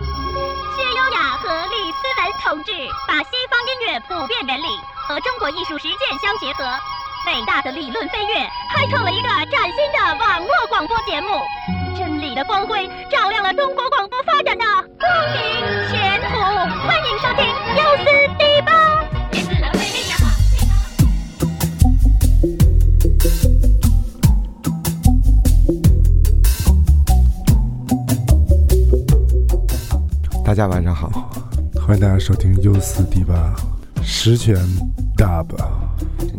薛优雅和李思文同志把西方音乐普遍原理和中国艺术实践相结合，伟大的理论飞跃，开创了一个崭新的网络广播节目。真理的光辉照亮了中国广播发展的光明前途。欢迎收听优思大家晚上好，欢迎大家收听 U 四 D 八十全 Dub。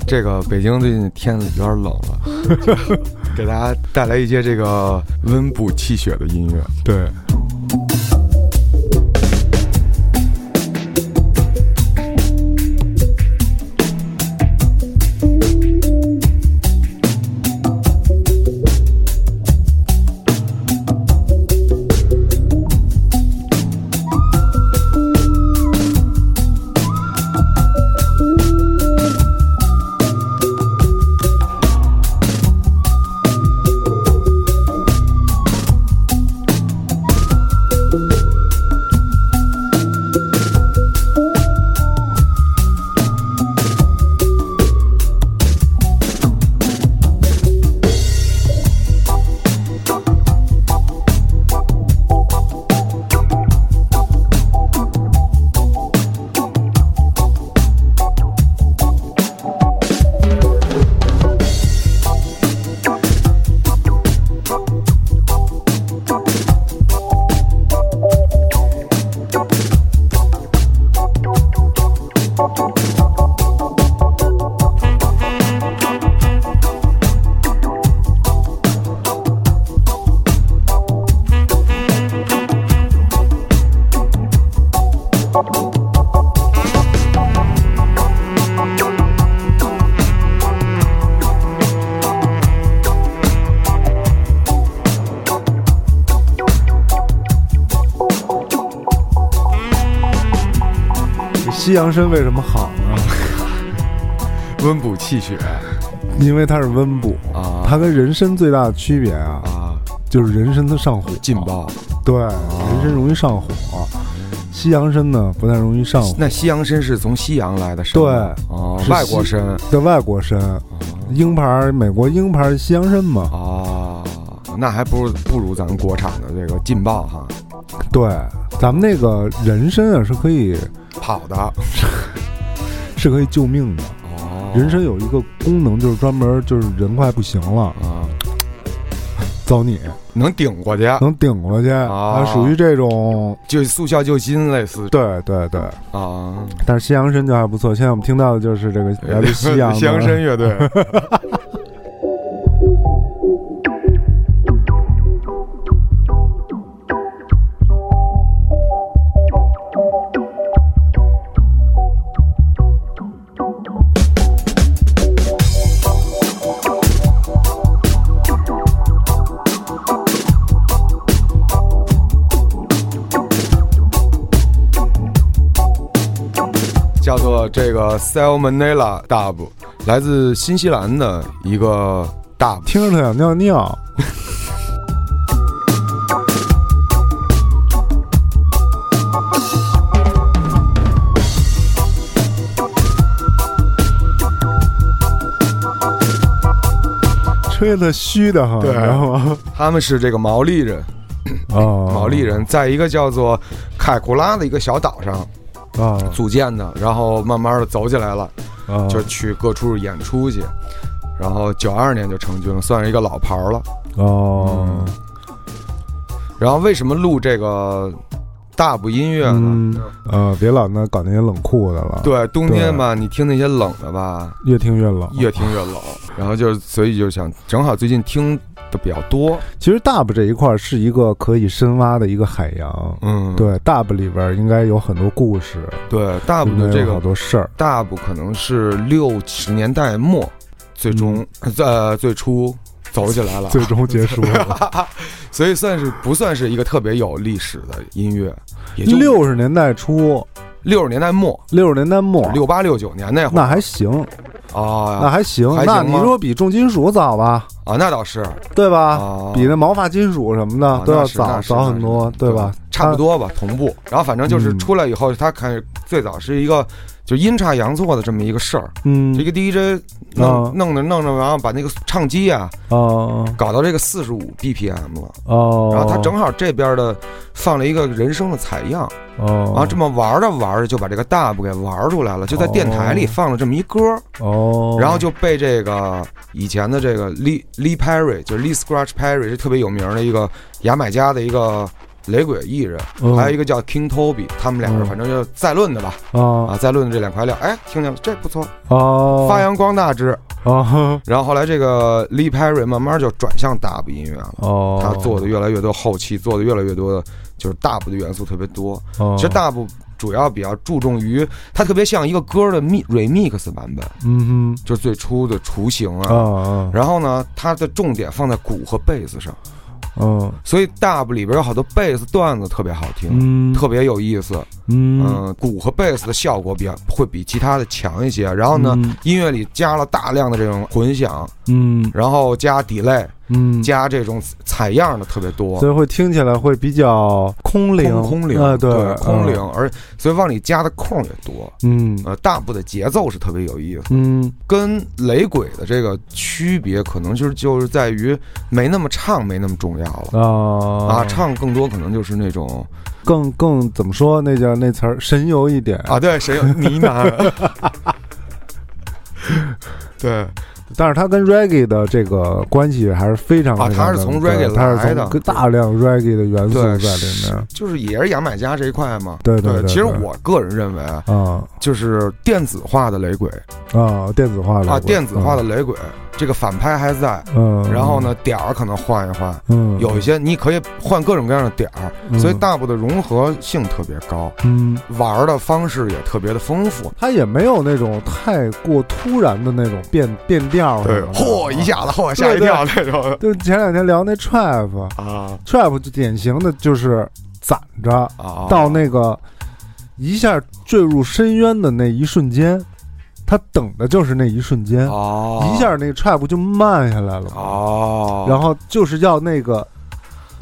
这个北京最近天有点冷了，给大家带来一些这个温补气血的音乐。对，西洋参为什么好呢？温补气血。因为它是温补，啊，它跟人参最大的区别啊，啊。就是人参它上火，劲爆。对，人参容易上火，西洋参呢不太容易上火。那西洋参是从西洋来的对外国参。的外国参，鹰牌美国鹰牌西洋参嘛，啊，那还不如不如咱们国产的这个劲爆哈，对，咱们那个人参啊是可以跑的。是可以救命的。哦，人参有一个功能，就是专门就是人快不行了，啊。走你。能顶过去，能顶过去，啊。它属于这种，就速效救心类似。对对对。啊，但是西洋参就还不错，现在我们听到的就是这个 来自西洋的。西洋参乐队。这个 Salmonella Dub，来自新西兰的一个 Dub。听着他想尿尿。吹的虚的哈，对然后？他们是这个毛利人，哦，毛利人在一个叫做凯库拉的一个小岛上啊组建的，然后慢慢的走起来了，啊，就去各处演出去，然后九二年就成军了，算是一个老牌儿了。哦，然后为什么录这个大部音乐呢？嗯呃，别老那搞那些冷酷的了，，对，冬天嘛，你听那些冷的吧，越听越冷。越听越冷。然后就所以就想，正好最近听的比较多，其实 dub 这一块儿是一个可以深挖的一个海洋。嗯，对，dub 里边应该有很多故事，对，大部应该有好的这个多事儿。大部可能是六十年代末，最终呃最初走起来了，最终结束了。所以算是不算是一个特别有历史的音乐，也就六十年代初，六十年代末，六十年代末，六八六九年那会儿那还行，啊，那还行。还行那你说比重金属早吧？啊，那倒是对吧？啊，比那毛发金属什么的啊都要早早很多，对吧？差不多吧，同步。然后反正就是嗯出来以后，他开始最早是一个就阴差阳错的这么一个事儿，嗯。这个 DJ 啊弄弄着弄着，然后把那个唱机啊哦。搞到这个四十五 BPM 了，哦，然后他正好这边的放了一个人声的采样，哦，然后这么玩着玩着就把这个 dub 给玩出来了，就在电台里放了这么一歌，哦，然后就被这个以前的这个 Lee Lee Perry，就是 Lee Scratch Perry 是特别有名的一个牙买加的一个雷鬼艺人，嗯还有一个叫 King Toby，他们俩人嗯反正就再论的吧，啊啊，再论的这两块料，哎，听见了，这不错，哦。发扬光大之。哦。然后后来这个 Lee Perry 慢慢就转向 dub 音乐了，哦，他做的越来越多，后期做的越来越多的就是 dub 的元素特别多。哦。其实 dub 主要比较注重于它特别像一个歌的 mi remix 版本，嗯哼。就是最初的雏形。啊。然后呢，它的重点放在鼓和贝斯上，嗯所以 dub 里边有好多贝斯段子特别好听，嗯特别有意思。嗯嗯，鼓和贝斯的效果比较会比其他的强一些。然后呢，嗯音乐里加了大量的这种混响，嗯然后加 delay，嗯，加这种采样的特别多。所。以会听起来会比较空灵，空空灵，啊，对，空灵，而所以往里加的空也多。嗯。呃，大部的节奏是特别有意思，嗯。跟雷鬼的这个区别，可能就是就是在于没那么唱，没那么重要了。啊。啊，唱更多可能就是那种更更怎么说那叫那词儿神游一点。啊，对，神游呢喃，对，但是它跟 reggae 的这个关系还是非常啊非常的它是从 reggae 来的大量 reggae 的元素在里面。就是也是牙买加这一块嘛。对对对其实我个人认为啊，啊。就是电子化的雷鬼。啊电子化的啊，电子化的雷鬼，这个反拍还在，嗯，然后呢点儿可能换一换，嗯。有一些你可以换各种各样的点儿，嗯。所以大部的融合性特别高，嗯，玩的方式也特别的丰富。它也没有那种太过突然的那种变变调什么的，嚯一下子嚯吓一跳那种。就前两天聊那 trap 啊。Trap 就典型的就是攒着啊。到那个一下坠入深渊的那一瞬间，他等的就是那一瞬间，哦。一下那个 trap 就慢下来了，哦，然后就是要那个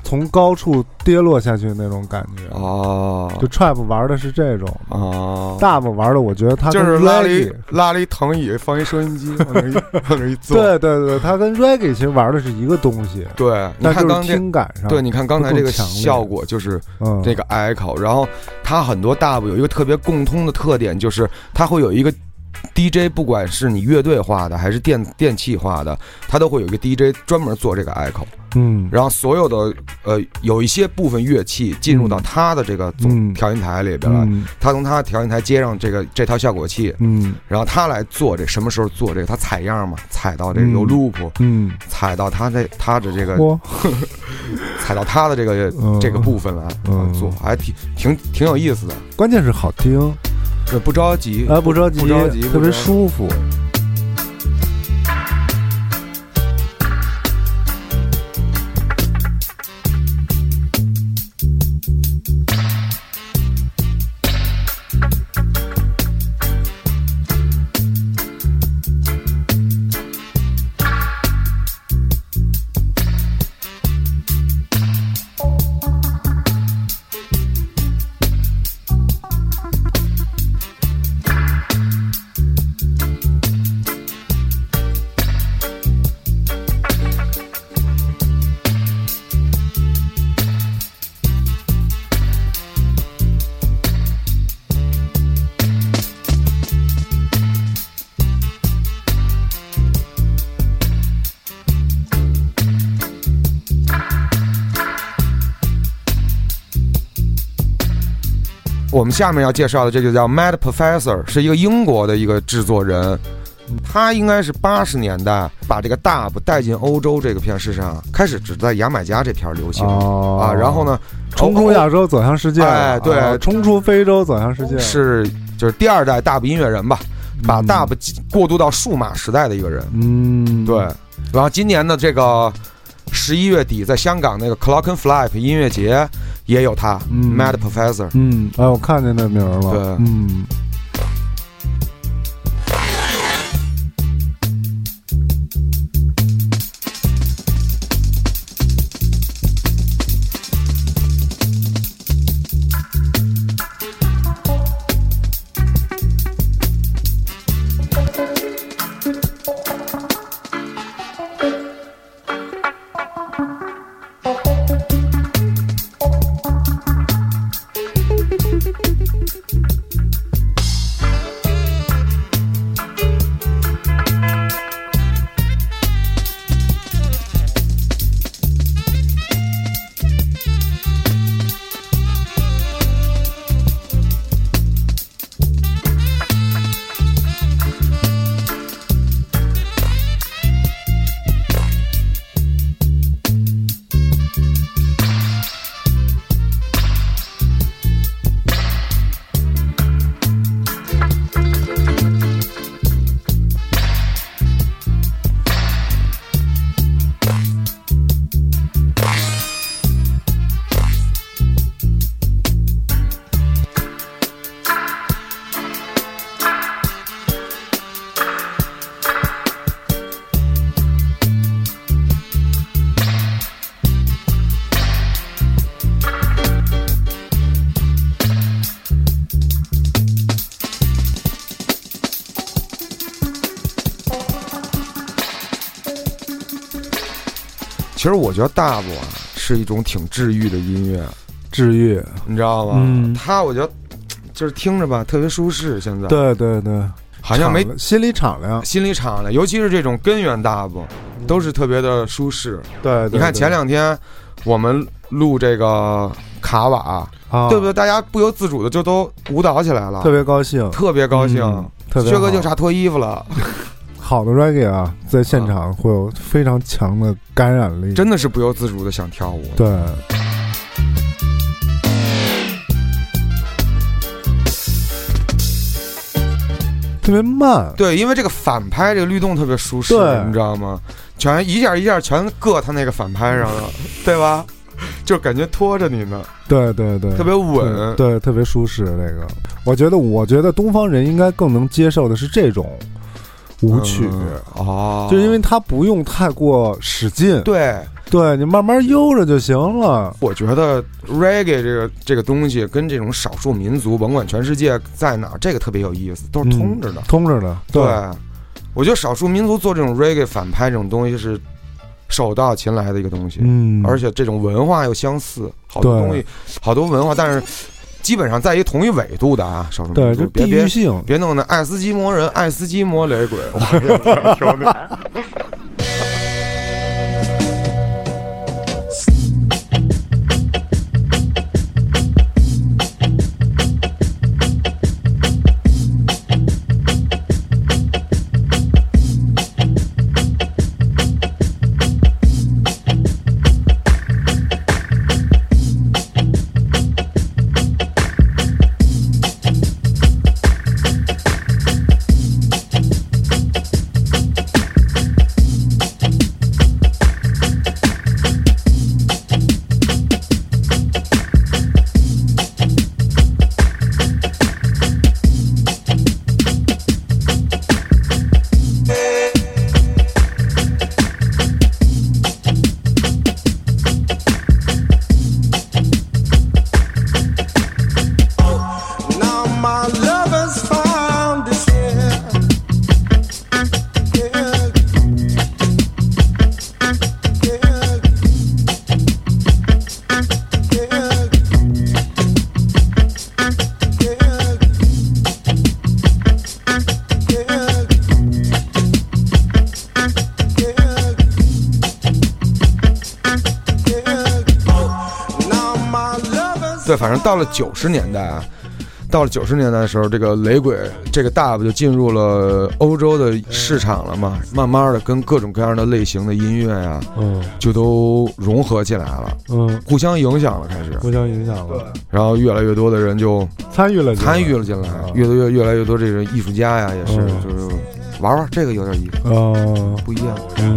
从高处跌落下去那种感觉。哦。就 trap 玩的是这种，哦，大部玩的我觉得他就是拉了一拉了一藤椅，放一收音机 往那一坐。对对对，他跟 reggae 其实玩的是一个东西，对，你但就是看刚听感上，对，你看刚才这个效果就是嗯，这个 echo，然后它很多 dub 有一个特别共通的特点，就是它会有一个 DJ，不管是你乐队化的还是电电器化的，它都会有一个 DJ 专门做这个 echo，嗯，然后所有的呃有一些部分乐器进入到它的这个总嗯。调音台里边来，嗯。从他的调音台接上这个这套效果器，嗯。然后他来做这什么时候做这个，他采样嘛，采到这个嗯。有 loop，嗯，采到他这他的这个嚯，采到他的这个嗯。这个部分来嗯。做，还挺挺挺有意思的。关键是好听，这不着急，哎，不着急，不着急，特别舒服。们下面要介绍的这就叫 Mad Professor，是一个英国的一个制作人，他应该是八十年代把这个 dub 带进欧洲这个片市场，开始只在牙买加这片儿流行、哦。啊，然后呢，冲出亚洲走向世界了，哎对。啊冲出非洲走向世界，是就是第二代 dub 音乐人吧，把嗯 dub 过渡到数码时代的一个人，嗯，对，然后今年的这个十一月底在香港那个 Clock and Flap 音乐节也有他、嗯 Mad Professor。嗯，哎，我看见那名儿了，对嗯。其实我觉得大部啊是一种挺治愈的音乐，治愈，你知道吗？嗯。它我觉得就是听着吧特别舒适，现在。对对对，好像没敞亮心里敞亮。心里敞亮，尤其是这种根源大部都是特别的舒适。对，对你看前两天我们录这个卡瓦，啊，对不对？大家不由自主的就都舞蹈起来了，特别高兴，特别高兴。嗯特别薛哥就差脱衣服了，好的 reggae 啊，在现场会有非常强的感染力。真的是不由自主的想跳舞。对，特别慢。对，因为这个反拍这个律动特别舒适，对你知道吗？全一下一下全搁他那个反拍上了，对吧？就感觉拖着你呢，对对对，特别稳。对，对特别舒适。这个，我觉得，我觉得东方人应该更能接受的是这种舞曲，嗯哦，就因为它不用太过使劲，对，对你慢慢悠着就行了。我觉得 reggae 这个这个东西跟这种少数民族，甭管全世界在哪，这个特别有意思，都是通着的。通着的，对，我觉得少数民族做这种 reggae 反拍这种东西是手到擒来的一个东西，嗯，而且这种文化又相似，好多东西，好多文化，但是基本上在一同一纬度的啊，少数，民族，就别别地域性，别弄那爱斯基摩人、爱斯基摩雷鬼，我兄到了九十年代啊，到了九十年代的时候，这个雷鬼这个 dub 就进入了欧洲的市场了嘛，慢慢的跟各种各样的类型的音乐呀、嗯。就都融合起来了，嗯，互相影响了，开始，互相影响了，然后越来越多的人就参与了进来，参与了进来啊，越来越越来越多这个艺术家呀，也是嗯。就是玩玩这个有点意思，哦，不一样。嗯，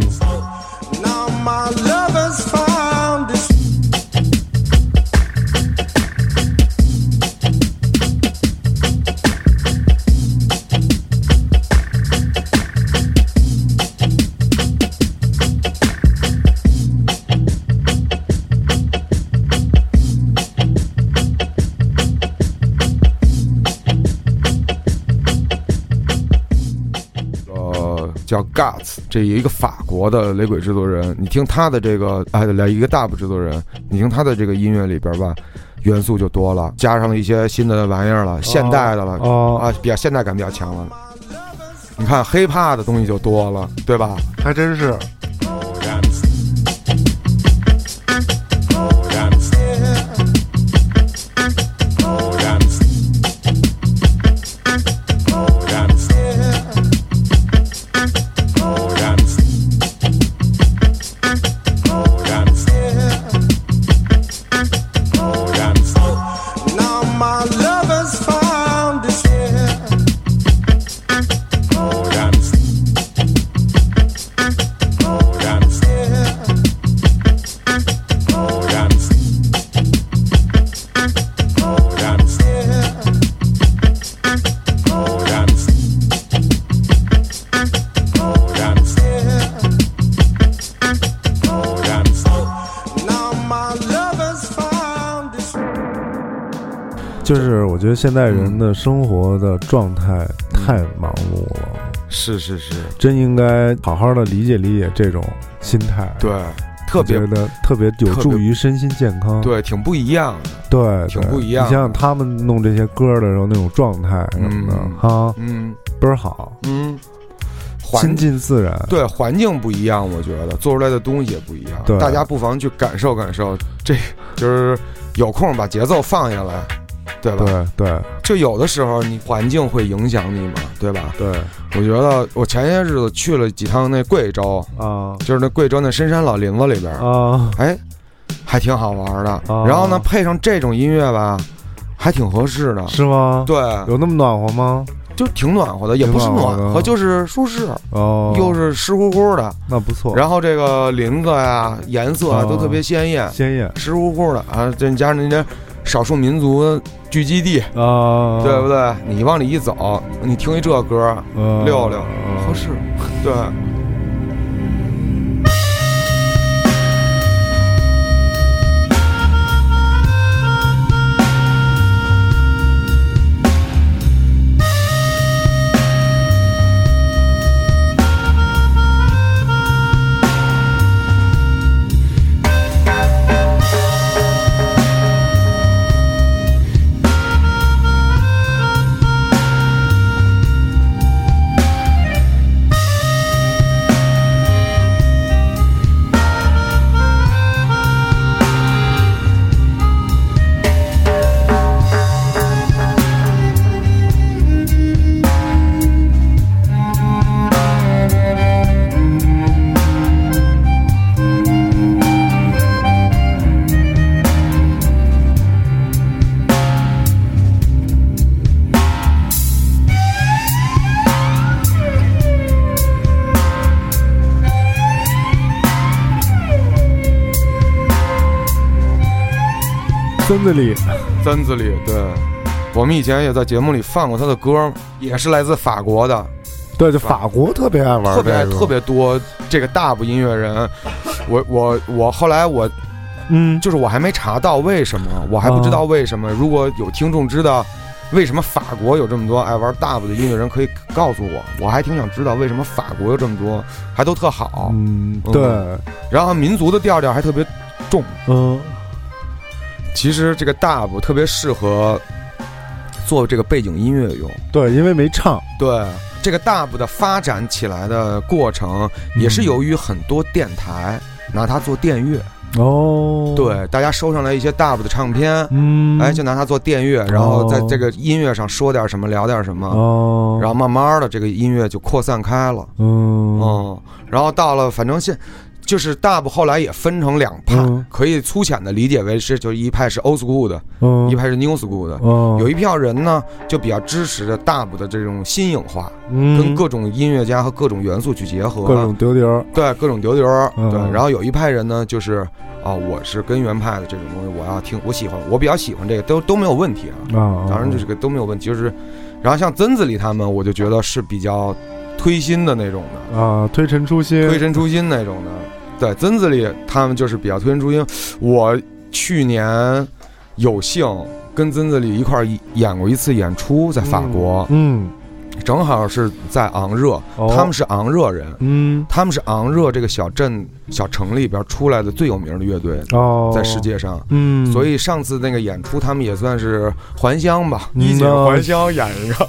叫 Guts，这有一个法国的雷鬼制作人，你听他的这个，哎，来一个 Dub 制作人，你听他的这个音乐里边吧，元素就多了，加上了一些新的玩意儿了，现代的了，哦，啊，比较现代感比较强了。你看 hiphop 的东西就多了，对吧？还真是，就是我觉得现在人的生活的状态太忙碌了，是是是，真应该好好的理解理解这种心态。对，特别的特别有助于身心健康。对，挺不一样的。对，挺不一样你想想他们弄这些歌的时候那种状态什么的，嗯哈，嗯倍儿好，嗯，环亲近自然。对环境不一样，我觉得做出来的东西也不一样。对大家不妨去感受感受，这就是有空把节奏放下来，对吧？对对就有的时候你环境会影响你嘛，对吧？对我觉得我前些日子去了几趟那贵州，啊就是那贵州那深山老林子里边，啊哎，还挺好玩的。啊然后呢，配上这种音乐吧，还挺合适的。是吗？对，有那么暖和吗？就挺暖和的，也不是暖和就是舒适，哦，又是湿乎乎的。那不错，然后这个林子呀、颜色啊哦都特别鲜艳，鲜艳湿乎乎的啊，再加上那些少数民族聚集地，啊，对不对？你往里一走，你听一这歌，嗯？溜溜嗯合适。对，村子里 森子里，对。我们以前也在节目里放过他的歌，也是来自法国的，对，就法国特别爱玩特别爱特别多这个大部音乐人。我我我后来我嗯就是我还没查到为什么，我还不知道为什么。如果有听众知道为什么法国有这么多爱玩大部的音乐人，可以告诉我，我还挺想知道为什么法国有这么多，还都特好。嗯嗯对然后民族的调调还特别重。嗯其实这个大部特别适合做这个背景音乐用。对，因为没唱对，这个大部的发展起来的过程，也是由于很多电台拿它做电乐。哦，，对，大家收上来一些大部的唱片，嗯，哎，就拿它做电乐，然后在这个音乐上说点什么，聊点什么，哦，然后慢慢的这个音乐就扩散开了。嗯嗯，然后到了，反正现就是大部后来也分成两派，嗯。可以粗浅的理解为是，就是一派是 old school 的，嗯。一派是 new school 的。哦有一票人呢，就比较支持着大部的这种新颖化，嗯。跟各种音乐家和各种元素去结合，各种丢丢对各种丢丢儿，嗯。对。然后有一派人呢，就是啊，我是根源派的这种东西，我要听，我喜欢，我比较喜欢这个，都都没有问题啊。啊，当然这个都没有问题，就是，然后像曾子里他们，我就觉得是比较推新的那种的，啊，推陈出新，推陈出新那种的。对，曾子里他们就是比较推陈出新。我去年有幸跟曾子里一块儿演过一次演出，在法国，嗯，正好是在昂热，哦。他们是昂热人，嗯。他们是昂热这个小镇小城里边出来的最有名的乐队，哦，在世界上。嗯，所以上次那个演出，他们也算是还乡吧，嗯衣锦哦。还乡演一个。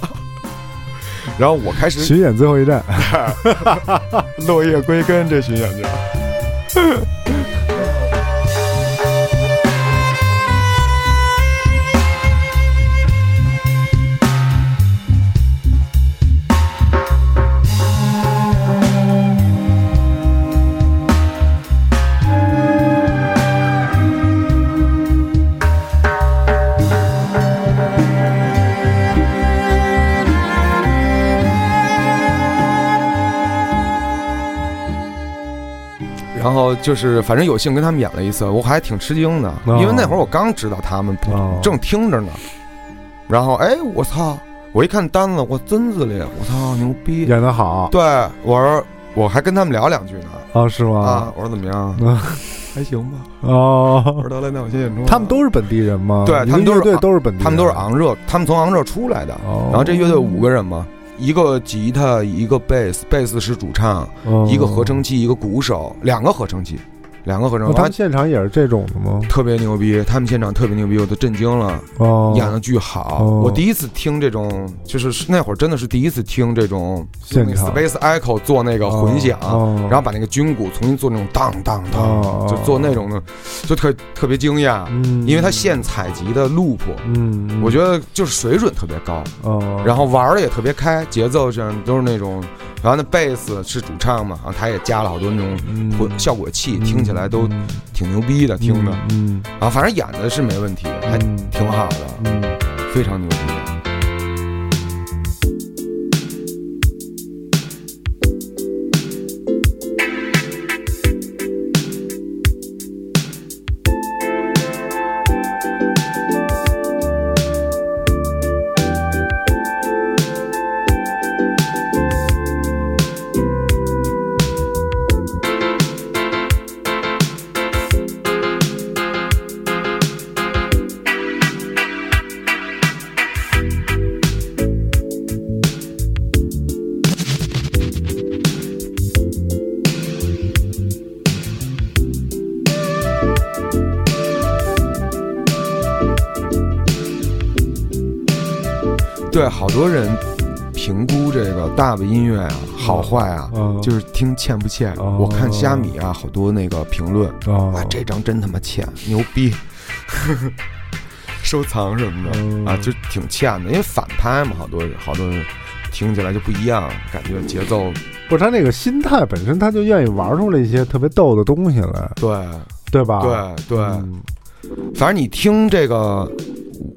然后我开始巡演最后一站，落叶归根这巡演去。后就是，反正有幸跟他们演了一次，我还挺吃惊的，哦因为那会儿我刚知道他们，哦正听着呢。然后哎，我操！我一看单子，我真子里，我操，牛逼！演的好对，我说我还跟他们聊两句呢。啊，是吗啊，？我说怎么样？嗯还行吧。哦我哦，说得了，那我先演出。他们都是本地人吗？对他们都是昂乐队都是本地人，他们都是昂热，他们从昂热出来的。哦，然后这乐队五个人嘛，一个吉他，一个贝斯，贝斯是主唱，哦。一个合成器，一个鼓手，两个合成器，两个合成，那他们现场也是这种的吗？特别牛逼，他们现场特别牛逼，我都震惊了，哦，演的巨好。哦我第一次听这种，就是那会儿真的是第一次听这种现场 Space Echo 做那个混响，哦然后把那个军鼓重新做那种当当当，哦就做那种的，就特特别惊讶，嗯，因为他现采集的 loop，、嗯，嗯，我觉得就是水准特别高，哦，然后玩的也特别开，节奏上都是那种，然后那贝斯是主唱嘛，然后他也加了好多那种嗯混效果器，听起来都嗯挺牛逼的，听的。嗯啊，反正演的是没问题，还嗯挺好的，嗯非常牛逼。的音乐啊好坏啊，嗯。就是听欠不欠。哦我看虾米啊，好多那个评论，哦哇，这张真他妈欠，牛逼，收藏什么的、嗯。啊，就挺欠的，因为反拍嘛，好多好多人听起来就不一样，感觉节奏。不是他那个心态本身，他就愿意玩出来一些特别逗的东西来，对。对吧？对对，嗯。反正你听这个，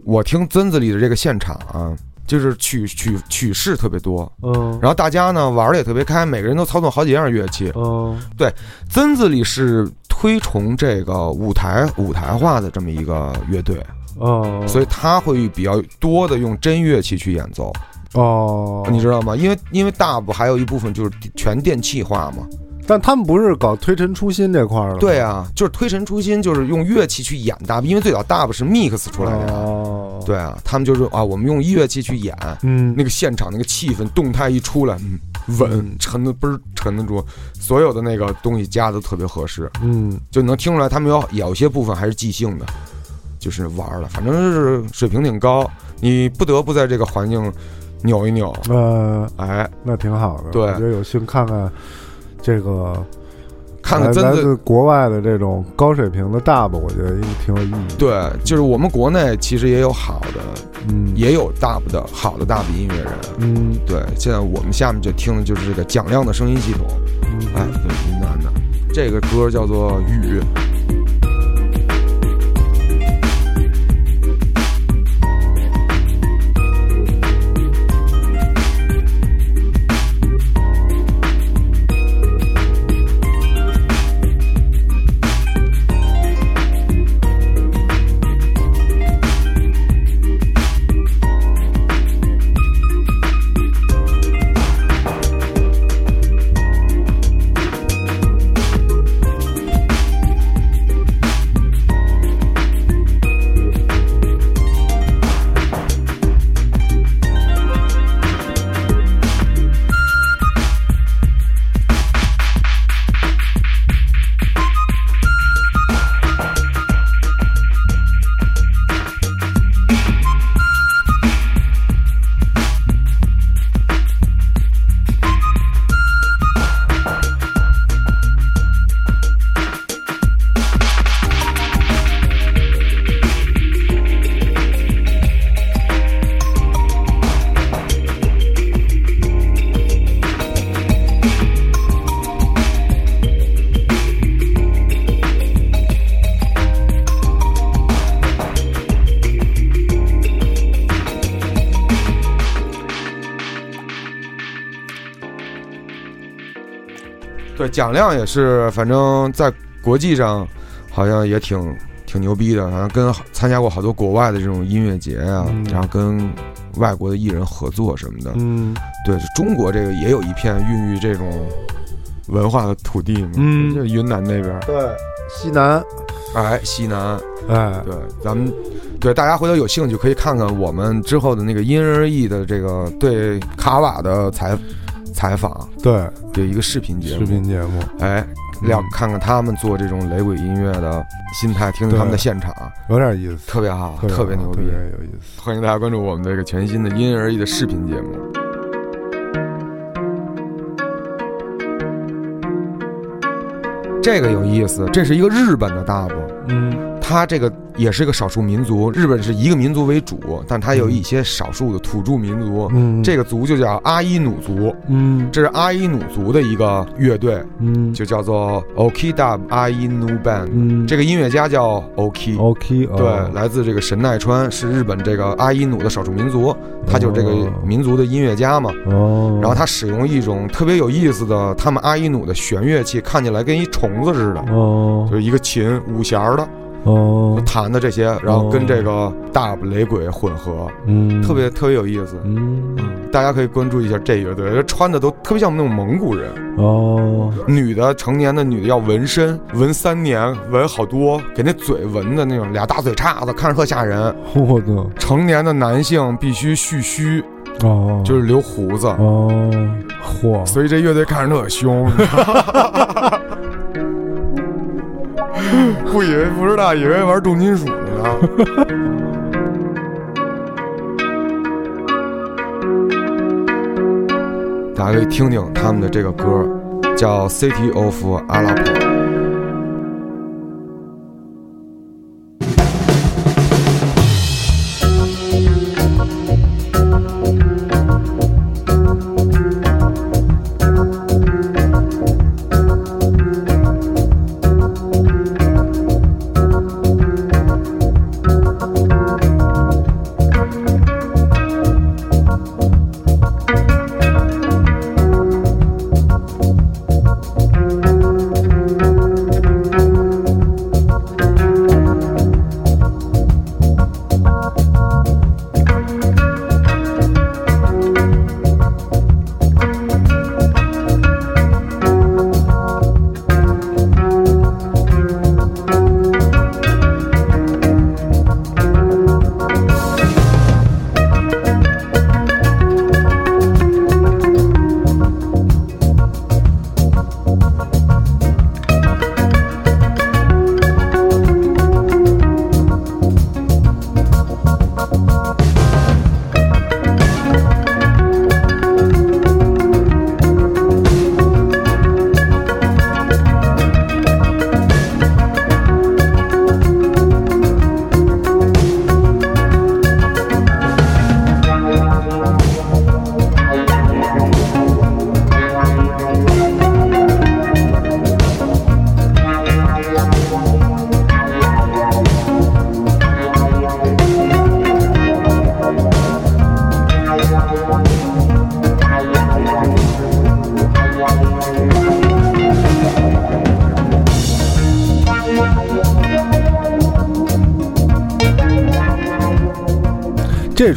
我听曾子里的这个现场啊，就是曲曲曲式特别多，嗯然后大家呢玩的也特别开，每个人都操纵好几样乐器。嗯对曾子里是推崇这个舞台舞台化的这么一个乐队，哦，所以他会比较多的用真乐器去演奏，哦，你知道吗？因为因为大部还有一部分就是全电气化嘛。但他们不是搞推陈出新这块儿的吗？对啊，就是推陈出新，就是用乐器去演大部，因为最早大 b 是 mix 出来的呀。哦，，对啊，他们就是啊，我们用乐器去演，嗯，那个现场那个气氛动态一出来，嗯，稳嗯。沉的倍儿沉得住，所有的那个东西加的特别合适，嗯。就能听出来他们有有些部分还是即兴的，就是玩儿了，反正是水平挺高，你不得不在这个环境扭一扭，呃，哎，那挺好的。对。我觉得有幸看看这个看看。来来自国外的这种高水平的大吧，我觉得也挺有意义。，对，就是我们国内其实也有好的，嗯，也有大部的好的大部音乐人。嗯对，现在我们下面就听的就是这个蒋亮的声音系统，嗯，哎，对，云南的，这个歌叫做《雨》。蒋亮也是，反正在国际上好像也挺挺牛逼的，好像跟参加过好多国外的这种音乐节啊，嗯。然后跟外国的艺人合作什么的。嗯。对，中国这个也有一片孕育这种文化的土地嘛，嗯。就云南那边，对，西南，哎，西南，哎，对，咱们对大家回头有兴趣可以看看我们之后的那个因人而异的这个对卡瓦的采采访，对，有一个视频节目，视频节目，哎，要看看他们做这种雷鬼音乐的心态，听听他们的现场，有点意思，特别好，特别牛逼。好特。别有意思。欢迎大家关注我们这个全新的因人而异的视频节目。这个有意思，这是一个日本的大部，嗯它这个也是一个少数民族。日本是一个民族为主，但它有一些少数的土著民族。嗯，这个族就叫阿伊努族，嗯这是阿伊努族的一个乐队，嗯就叫做 Okida 阿伊努 Band。嗯这个音乐家叫 Oki，OK 哦对，来自这个神奈川，是日本这个阿伊努的少数民族，他就是这个哦民族的音乐家嘛。哦，然后他使用一种特别有意思的，他们阿伊努的弦乐器，看起来跟一虫子似的，哦就是一个琴五弦儿的，哦。弹的这些，然后跟这个大雷鬼混合，嗯。特别特别有意思。嗯。大家可以关注一下这乐队，穿的都特别像那种蒙古人。哦。女的成年的女的要纹身，纹三年，纹好多，给那嘴纹的那种俩大嘴叉子，看着特吓人。我的。成年的男性必须蓄须，哦。就是留胡子，哦。嚯所以这乐队看着特凶。不以为不知道，以为玩重金属呢。大家可以听听他们的这个歌，叫《City of Aleppo》。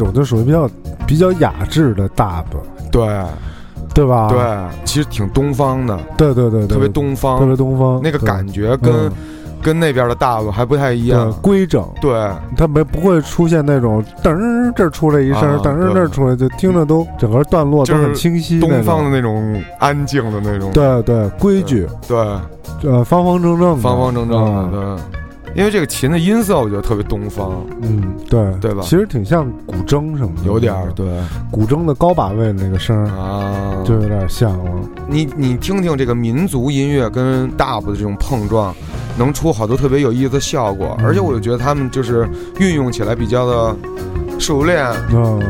种就属于比较比较雅致的大吧，对。对吧？对，其实挺东方的，对对对对，特别东方。特别，东方，那个感觉跟嗯。跟那边的大部还不太一样。规整，对，它没不会出现那种噔儿这儿出来一声，啊噔儿这儿出来，就听着都整个段落都很清晰。东方的那种安静的那种，对对规矩，对，呃，方方正正的，方方正正对。因为这个琴的音色，我觉得特别东方，嗯，对对吧其实挺像古筝什么的，有点儿对古筝的高把位的那个声儿，啊。就有点像了。你你听听这个民族音乐跟 dub 的这种碰撞，能出好多特别有意思的效果，嗯而且我就觉得他们就是运用起来比较的熟练。嗯，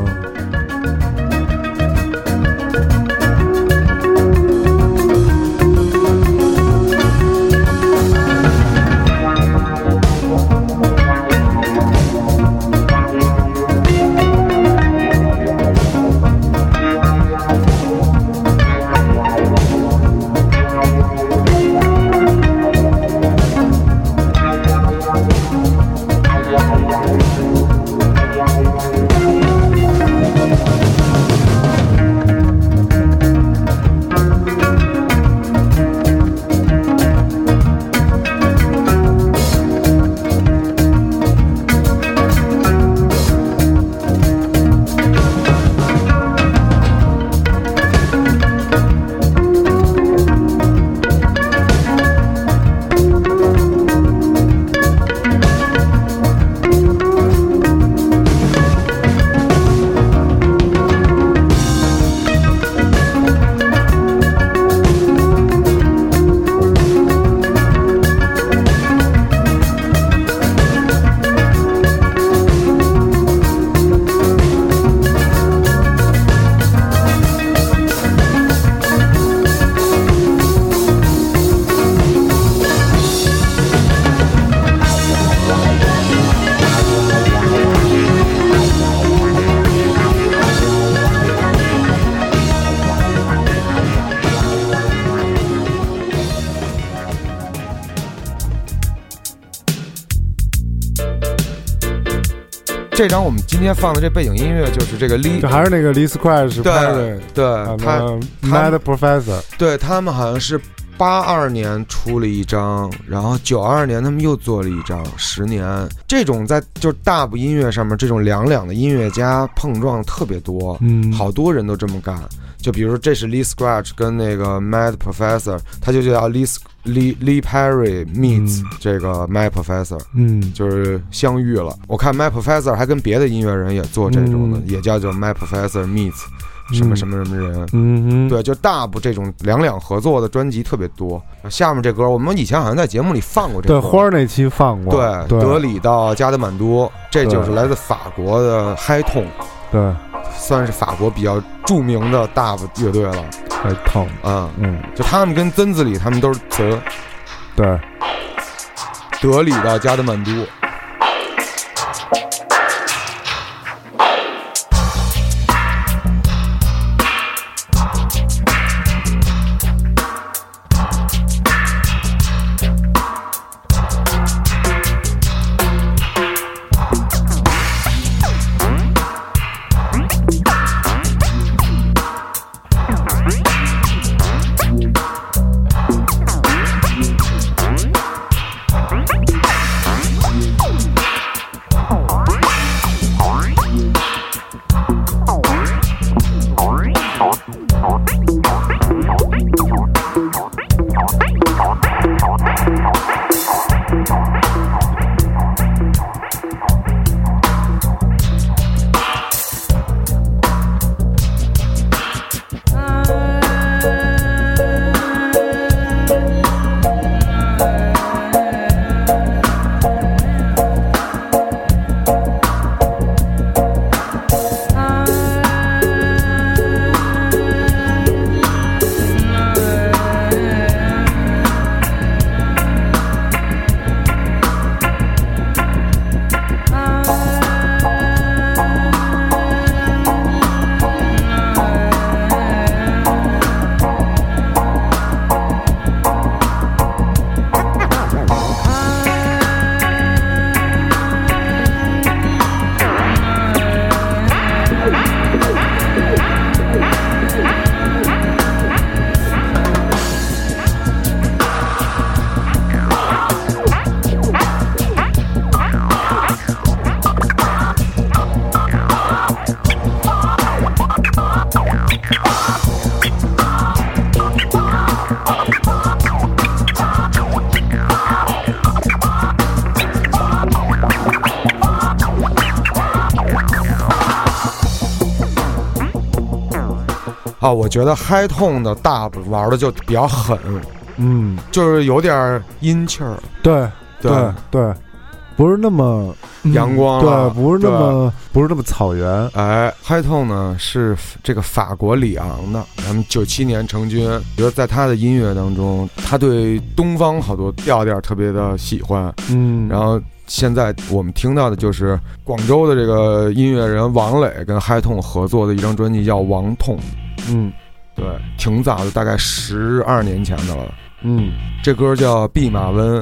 这张我们今天放的这背景音乐就是这个 Lee，这还是那个 Lee Scratch 对 Perry，对啊他那 Mad Professor，对他们好像是八二年出了一张，然后九二年他们又做了一张，十年。这种在就是大部音乐上面这种两两的音乐家碰撞特别多，嗯，好多人都这么干。就比如这是 Lee Scratch 跟那个 Mad Professor，他就叫 Lee Lee Lee Perry meets、嗯这个 Mad Professor。嗯，就是相遇了。我看 Mad Professor 还跟别的音乐人也做这种的，嗯也叫做 Mad Professor meets 什么什么什么人。嗯哼，对，就大部这种两两合作的专辑特别多。下面这歌，我们以前好像在节目里放过这对。花儿那期放过，对，对德里到加德满都，这就是来自法国的嗨痛，对，算是法国比较著名的大部乐队了。太烫，啊、嗯，就他们跟曾子里他们都是德对，德里的加德满都。啊，我觉得嗨痛的大部玩的就比较狠，嗯，就是有点阴气儿，对对对对，不是那么嗯阳光啊对，不是那么不是那么草原，哎，嗨痛呢是这个法国里昂的，咱们九七年成军。比如在他的音乐当中，他对东方好多调调特别的喜欢。嗯，然后现在我们听到的就是广州的这个音乐人王磊跟嗨痛合作的一张专辑，叫《王痛》。嗯对，挺早的，大概十二年前的了。嗯，这歌叫《弼马温》。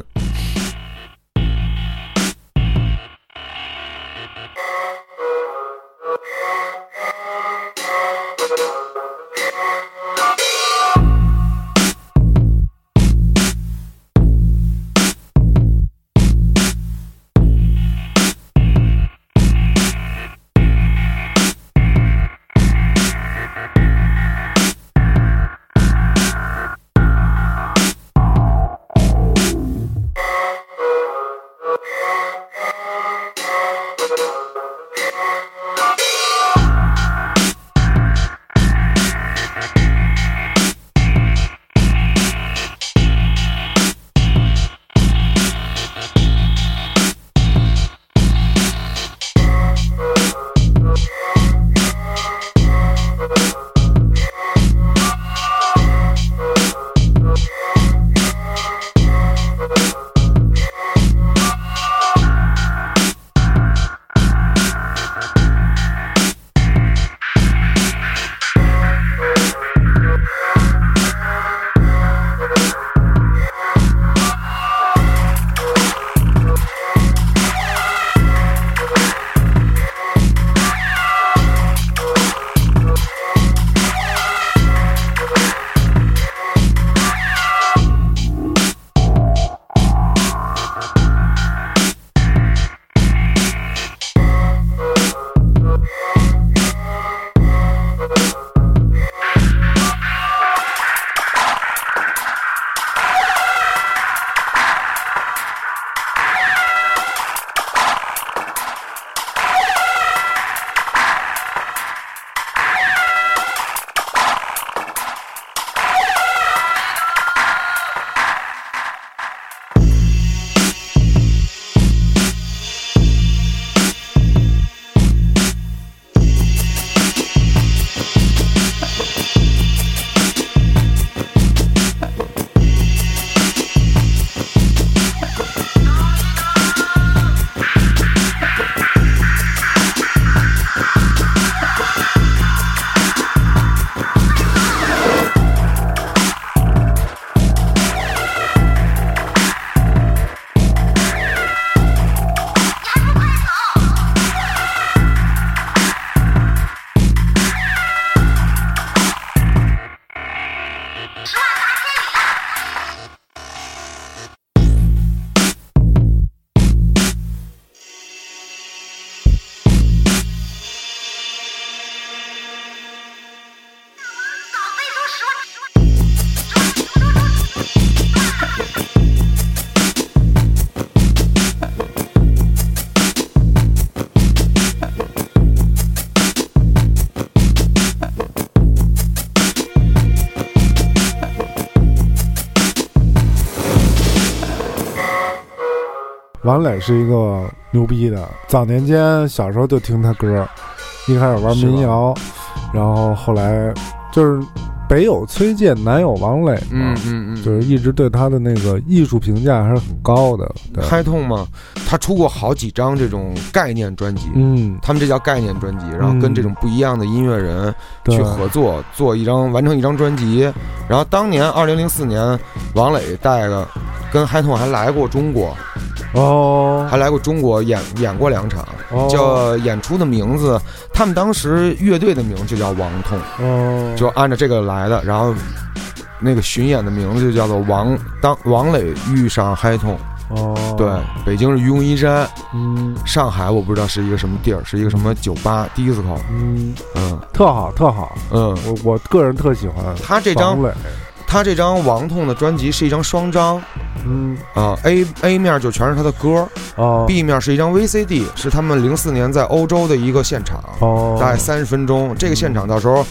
王磊是一个牛逼的，早年间小时候就听他歌，一开始玩民谣，然后后来就是北有崔健，南有王磊嘛，嗯嗯嗯，就是一直对他的那个艺术评价还是很高的。对，嗨痛嘛，他出过好几张这种概念专辑，嗯，他们这叫概念专辑，然后跟这种不一样的音乐人去合作，做一张完成一张专辑。然后当年二零零四年，王磊带个跟嗨痛还来过中国，哦，还来过中国演演过两场，哦。叫演出的名字，他们当时乐队的名字就叫王痛，哦，就按照这个来的。然后那个巡演的名字就叫做王当王磊遇上嗨痛，哦，对，北京是愚公移山，嗯。上海我不知道是一个什么地儿，是一个什么酒吧 disco，嗯，嗯。特好特好，嗯，我我个人特喜欢他这张他这张王痛的专辑是一张双张嗯。啊，A A 面就全是他的歌哦，B 面是一张 VCD，是他们零四年在欧洲的一个现场，哦，大概三十分钟。这个现场到时候，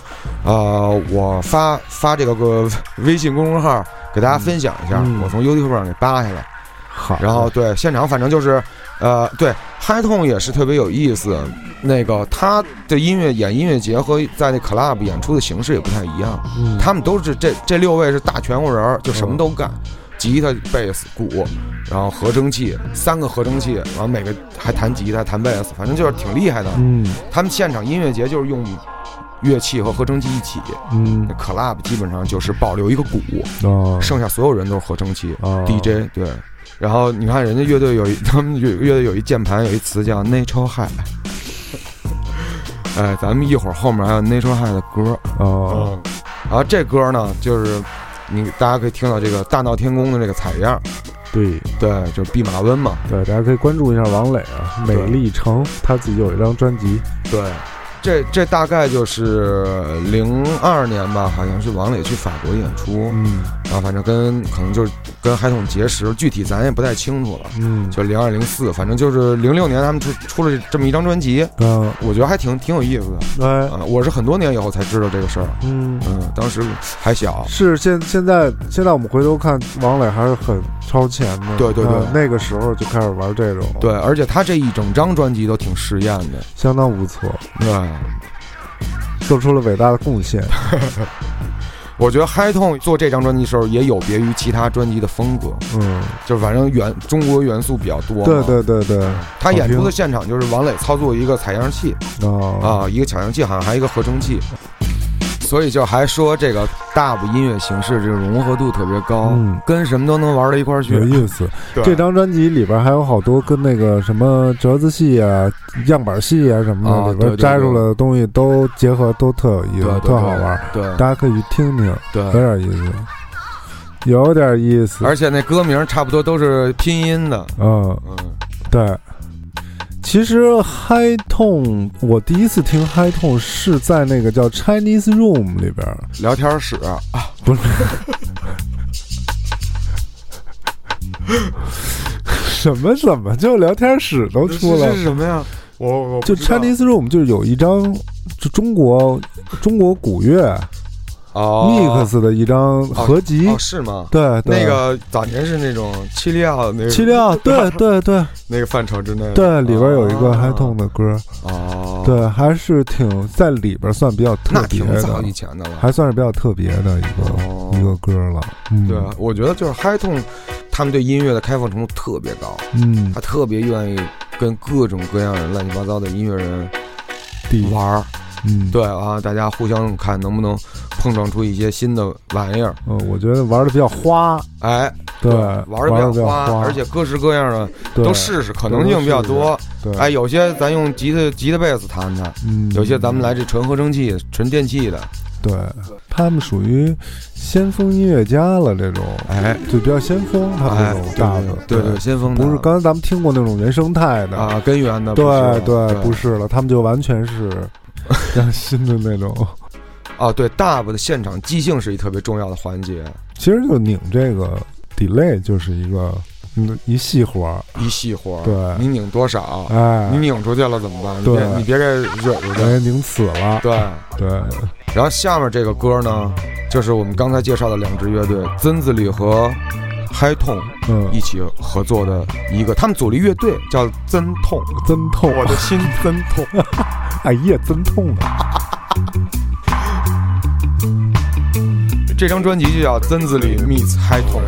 呃，我发发这个个微信公众号给大家分享一下，嗯。我从 YouTube 上给扒下来。好，然后对现场，反正就是，呃，对嗨痛也是特别有意思。那个他的音乐演音乐节和在那 club 演出的形式也不太一样。嗯他们都是这这六位是大全乎人儿，就什么都干，吉他、贝斯、鼓，然后合成器，三个合成器，然后每个还弹吉他、弹贝斯，反正就是挺厉害的。嗯他们现场音乐节就是用乐器和合成器一起，嗯那 club 基本上就是保留一个鼓，哦剩下所有人都是合成器。哦 DJ 对，然后你看人家乐队有一，他们乐乐队有一键盘有一词叫 Natural High，哎，咱们一会儿后面还有 Natural High 的歌，哦。然后这歌呢就是你大家可以听到这个大闹天宫的这个采样，对。对，就是弼马温嘛，对，大家可以关注一下王磊啊，美丽城他自己有一张专辑，对。这这大概就是零二年吧，好像是王磊去法国演出，嗯然后反正跟可能就是跟海统结识，具体咱也不太清楚了。嗯就零二零四，反正就是零六年他们出出了这么一张专辑，嗯我觉得还挺挺有意思的哎啊！我是很多年以后才知道这个事儿，嗯。嗯，当时还小，是现现在现在我们回头看，王磊还是很超前的。对对对啊那个时候就开始玩这种，对，，而且他这一整张专辑都挺实验的，相当不错，对，做出了伟大的贡献。我觉得嗨痛做这张专辑的时候也有别于其他专辑的风格，嗯，就是反正元中国元素比较多，对，对对对，他演出的现场就是王磊操作一个采样器。啊啊，一个采样器，好像还有一个合成器。所以就还说这个 dub 音乐形式这个融合度特别高，嗯跟什么都能玩到一块儿去有。意思。对这张专辑里边还有好多跟那个什么折子戏啊、样板戏啊什么的，里边摘出来的东西都结合，都特有意思，对对特好玩。对大家可以去听听，有，点意思，有点意思。而且那歌名差不多都是拼音的，嗯，嗯，对。其实嗨痛，我第一次听嗨痛是在那个叫 Chinese Room 里边，聊天室啊，不是。什么怎么就聊天室都出了？这？是什么呀？我我就 Chinese Room 就是有一张就中国中国古乐哦。Mix 的一张合集。哦，是吗？对对，那个早年是那种七里奥那个七六，对对对。那个范畴之内的，对，里边有一个嗨痛的歌，哦，，对，还是挺在里边算比较特那别挺早的，以前的了。还算是比较特别的一个哦。一个歌了。嗯，对，我觉得就是嗨痛，他们对音乐的开放程度特别高，嗯，他特别愿意跟各种各样的乱七八糟的音乐人第玩儿。嗯，对啊，大家互相看能不能碰撞出一些新的玩意儿。嗯，我觉得玩的比较花，哎，对，玩的的比较花，花，而且各式各样的都试试，可能性比较多。对，哎，有些咱用吉他、吉他、贝斯弹弹，嗯，有些咱们来这纯合成器、纯电器的。对，他们属于先锋音乐家了，这种，哎，就比较先锋，他这种，对大的，对对，先锋不是刚才咱们听过那种原生态的，啊，根源的，对对，对，不是了，他们就完全是 像新的那种，哦，对，dub 的现场即兴是一特别重要的环节，其实就拧这个 delay 就是一个嗯一细活儿，一细活儿，对。你拧多少，哎。你，拧出去了怎么办？你对别你别给惹出去。哎，拧死了，对，对，然后下面这个歌呢，就是我们刚才介绍的两支乐队曾子里和嗨痛嗯。一，起合作的一个，他们组了乐队叫曾痛，真痛，我的心真痛。哎呀，真痛啊！这张专辑就叫《曾子里 meets 嗨痛》。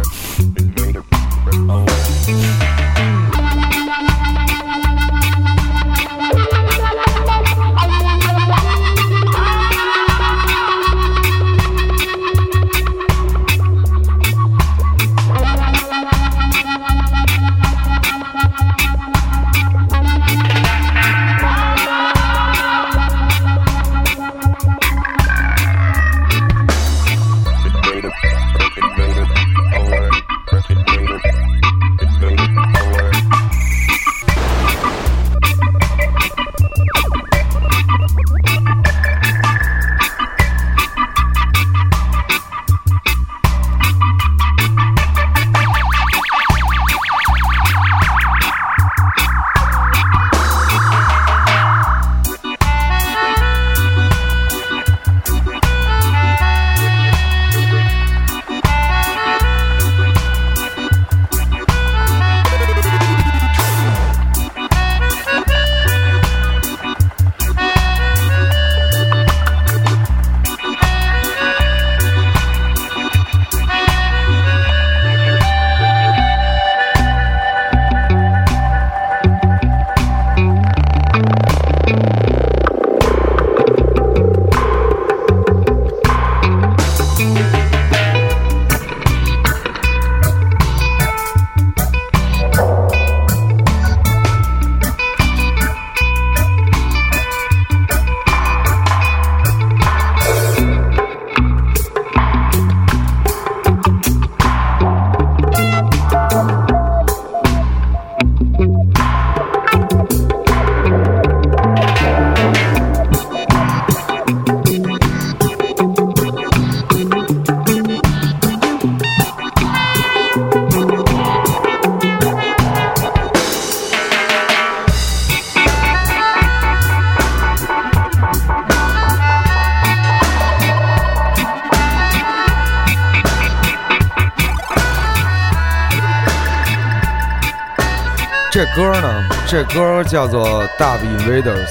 这歌呢，这歌叫做《Dub Invaders》，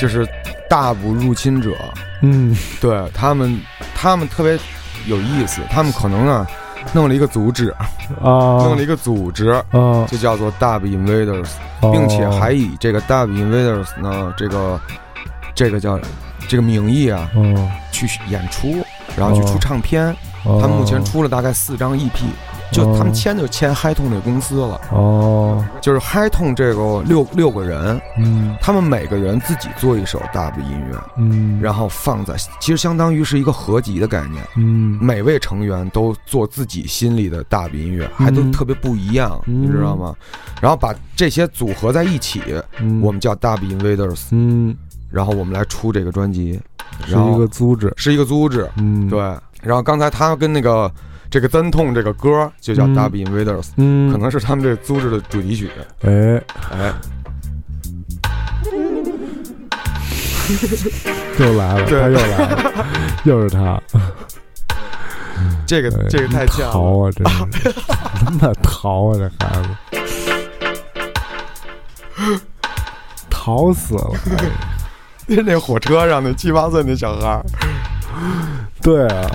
就是大部入侵者。嗯对他们，他们特别有意思，他们可能啊，弄了一个组织，啊，弄了一个组织，啊，就叫做 Dub Invaders，哦并且还以这个 Dub Invaders 呢，这个这个叫这个名义啊，嗯，去演出，然后去出唱片。哦他们目前出了大概四张 EP，就他们签就签嗨痛这公司了，哦，就是嗨痛这个六六个人，嗯。他们每个人自己做一首 Dub 音乐，嗯，然后放在，其实相当于是一个合集的概念。嗯。每位成员都做自己心里的大音乐，还都嗯。特别不一样，嗯你知道吗？然后把这些组合在一起，嗯。我们叫 Dub Invaders，嗯。然后我们来出这个专辑，是然后一个组织，是一个组织，嗯，对。然后刚才他跟那个这个真痛这个歌就叫嗯。Dub Invaders，嗯，可能是他们这个组织的主题曲。哎，哎，又来了，对。他又来了，又是他，这个哎这个太像淘了。啊，真是，真的淘啊，这孩子，淘死了，那火车上那七八岁那小孩儿，对啊。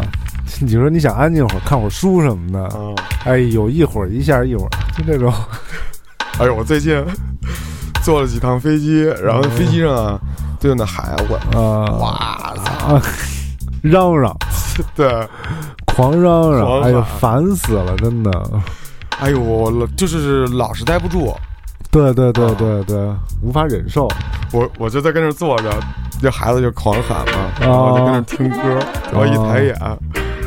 你说你想安静会儿，看会儿书什么的，啊，哎呦，一会儿一下一会儿，就这种，哎呦，我最近坐了几趟飞机，然后飞机上啊，就有那孩子，啊，哇操，啊，嚷嚷，对，狂嚷嚷，狂哎呦，喊烦死了，真的。哎呦，我就是老是待不住，对对对啊对对，无法忍受。我我就在跟那儿坐着，这孩子就狂喊嘛，然我就跟那儿听歌，然后一抬眼，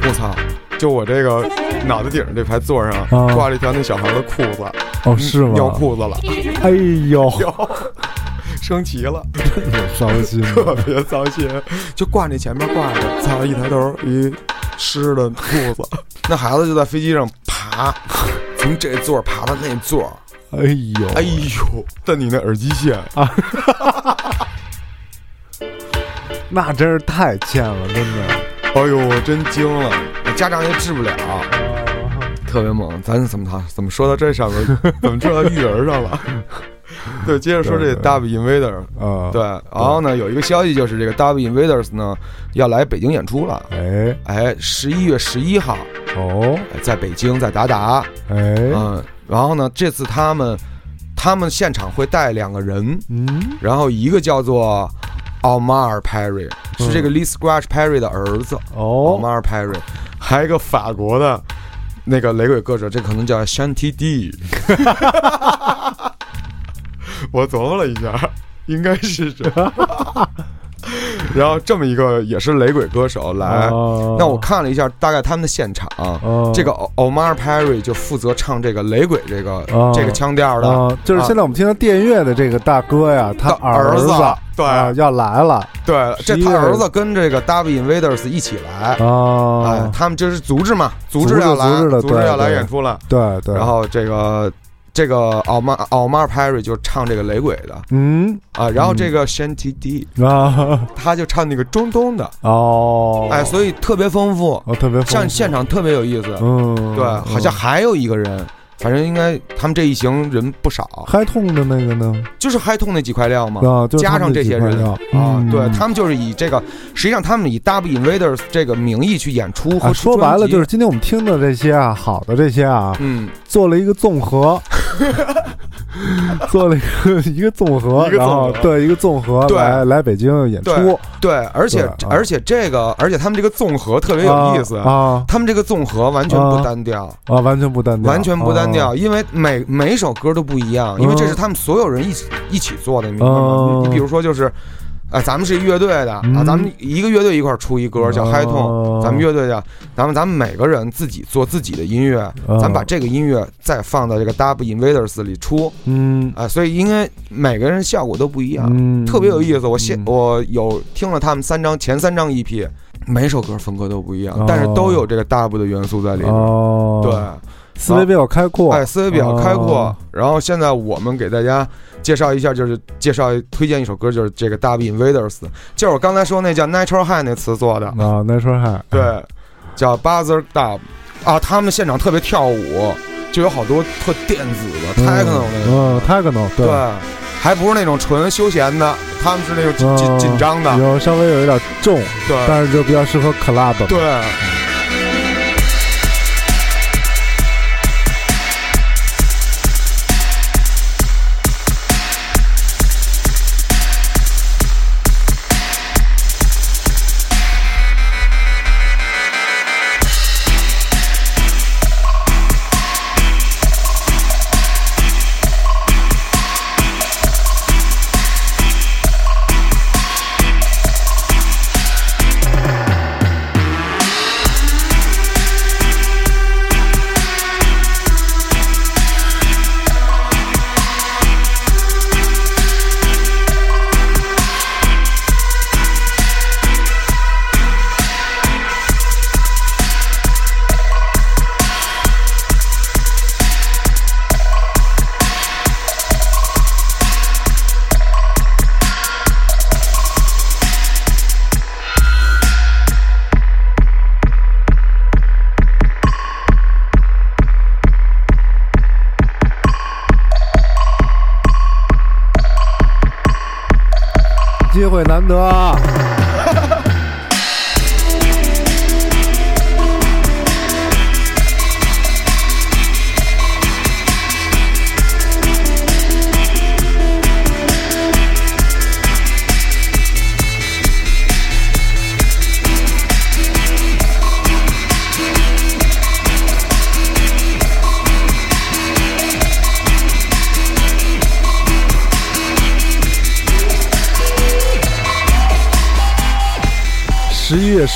我操！就我这个脑袋顶上这排座上啊挂了一条那小孩的裤子，哦，是吗？尿裤子了，哎呦，哟，升旗了，有 伤心。特别糟心，就挂那前面挂着，操！一抬头一湿的裤子，那孩子就在飞机上爬，从这座爬到那座，哎呦，哎呦，但你那耳机线啊，那真是太欠了，真的。哎呦，我真惊了，家长也治不了。特别猛。咱怎么他怎么说到这上面，怎么说到育儿上了？对，接着说这对对 Dub Invader，啊，对，然后呢，有一个消息就是这个 Dub Invaders 呢要来北京演出了，哎，哎，十一月十一号哦，哎在北京，在达达，哎，嗯，然后呢，这次他们他们现场会带两个人，嗯，然后一个叫做 Omar Perry，是这个 Lee Scratch Perry 的儿子。嗯哦，Omar Perry，还有一个法国的那个雷鬼歌手，这可能叫 Shanty D。我琢磨了一下，应该是这。然后这么一个也是雷鬼歌手来，哦。那我看了一下大概他们的现场，哦。这个 Omar Perry 就负责唱这个雷鬼这个、哦。这个腔调的，啊，就是现在我们听到电乐的这个大哥呀，他的儿子子对。啊要来了。对，这11月他儿子跟这个 Dub Invaders 一起来，哎啊，，他们这是组织嘛，组组织织要来，组织要来演出了。对对，然后这个这个奥马奥马 Perry 就唱这个雷鬼的。嗯？啊，然后这个 Shanty D 啊。他就唱那个中东的，哦，哎，所以特别丰富，哦特别丰富。像现场特别有意思。嗯，对，好像还有一个人，反正应该他们这一行人不少，嗨痛的那个呢？就是嗨痛那几块料嘛。啊，就是加上这些人。啊，嗯。对他们就是以这个，实际上他们以 Dub Invaders 这个名义去演出和啊，说白了就是今天我们听的这些啊，好的这些啊，嗯，做了一个综合，做了一个一个综合，然后对一个综合对。来来北京演出，对对，而且而且这个，而且他们这个综合特别有意思。啊。啊他们这个综合完全不啊单调，啊，完全不单调，完全不单调，啊。因为每每首歌都不一样，因为这是他们所有人一起一起做的，你明白吗？你比如说就是。啊，咱们是一乐队的啊，嗯咱们一个乐队一块儿出一歌叫《嗨痛哦》，咱们乐队的，咱们咱们每个人自己做自己的音乐，哦咱把这个音乐再放到这个 Dub Invaders 里出嗯。啊，所以应该每个人效果都不一样，嗯，特别有意思。我现嗯。我有听了他们三张前三张 EP，每首歌风格都不一样哦，但是都有这个 Dub 的元素在里面。哦，对，，思维比较开阔，哎，思维比较开阔。哦。然后现在我们给大家介绍一下，就是介绍推荐一首歌，就是这个 Dub Invaders，就是我刚才说那叫 Natural High 那词做的，啊，Natural High，对，叫 Buzzer Dub 啊，他们现场特别跳舞，就有好多特电子的 techno 那种，嗯，techno，对，还不是那种纯休闲的，他们是那种紧紧张的，有稍微有一点重，对。但是就比较适合 club，对。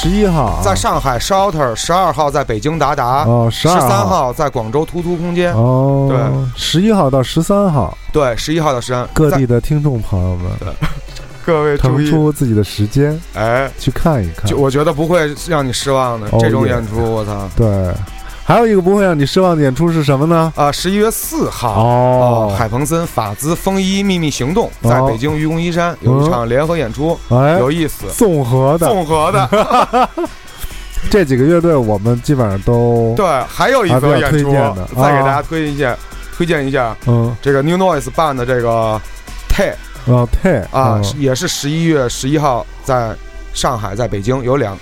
十一号啊，在上海 Shelter，十二号在北京达达，哦，十十三号在广州突突空间，哦，对，十一号到十三号，对，十一号到十三，各地的听众朋友们对各位注腾，出自己的时间哎，去看一看就。我觉得不会让你失望的哦这种演出，我操！对，还有一个不会让你失望的演出是什么呢？啊，十一月四号，哦。海鹏森法兹风衣秘密行动哦。在北京愚公移山有一场联合演出，哎，有意思，综合的，综合的，这几个乐队我们基本上都对，还有一个演出，再给大家推荐推荐一下嗯。这个 New Noise 办的这个 T 啊退啊，也是十一月十一号在上海，在北京有两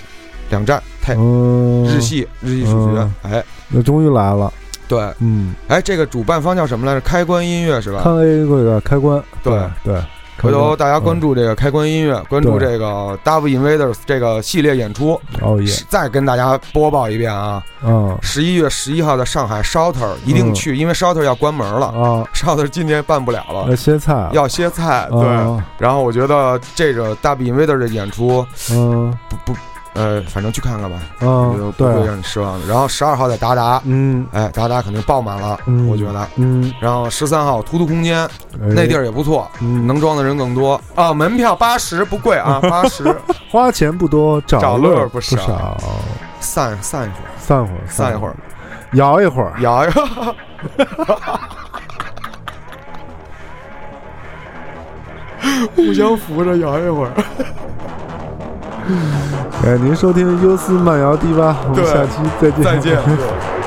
两站嗯日系日系数学嗯，哎，那终于来了，对，嗯，哎，这个主办方叫什么来着？开关音乐是吧？看 A 这个开关，对。对，回头大家关注注这个开关音乐，关注这个 Dove Invaders 这个系列演出，哦耶，再跟大家播报一遍啊！嗯。十一月十一号在上海 Shouter 一定去，因为 Shouter 要关门了啊，，Shouter 今年办不了了要，歇菜，要歇菜。对，啊然后我觉得这个 Dove Invaders 的演出，嗯。不不，呃，反正去看看吧，嗯，不会，让你失望的。然后十二号在达达，嗯。哎，达达肯定爆满了，嗯，我觉得。嗯，然后十三号突突空间那那地儿也不错，嗯。能装的人更多。啊。门票八十不贵啊，八十。花钱不多，找乐乐不少。少，散散一会儿，散会儿，散一会儿，，摇一会儿，摇一个。互相扶着摇一会儿。哎，您收听优思慢摇第八，我们下期再见，再见。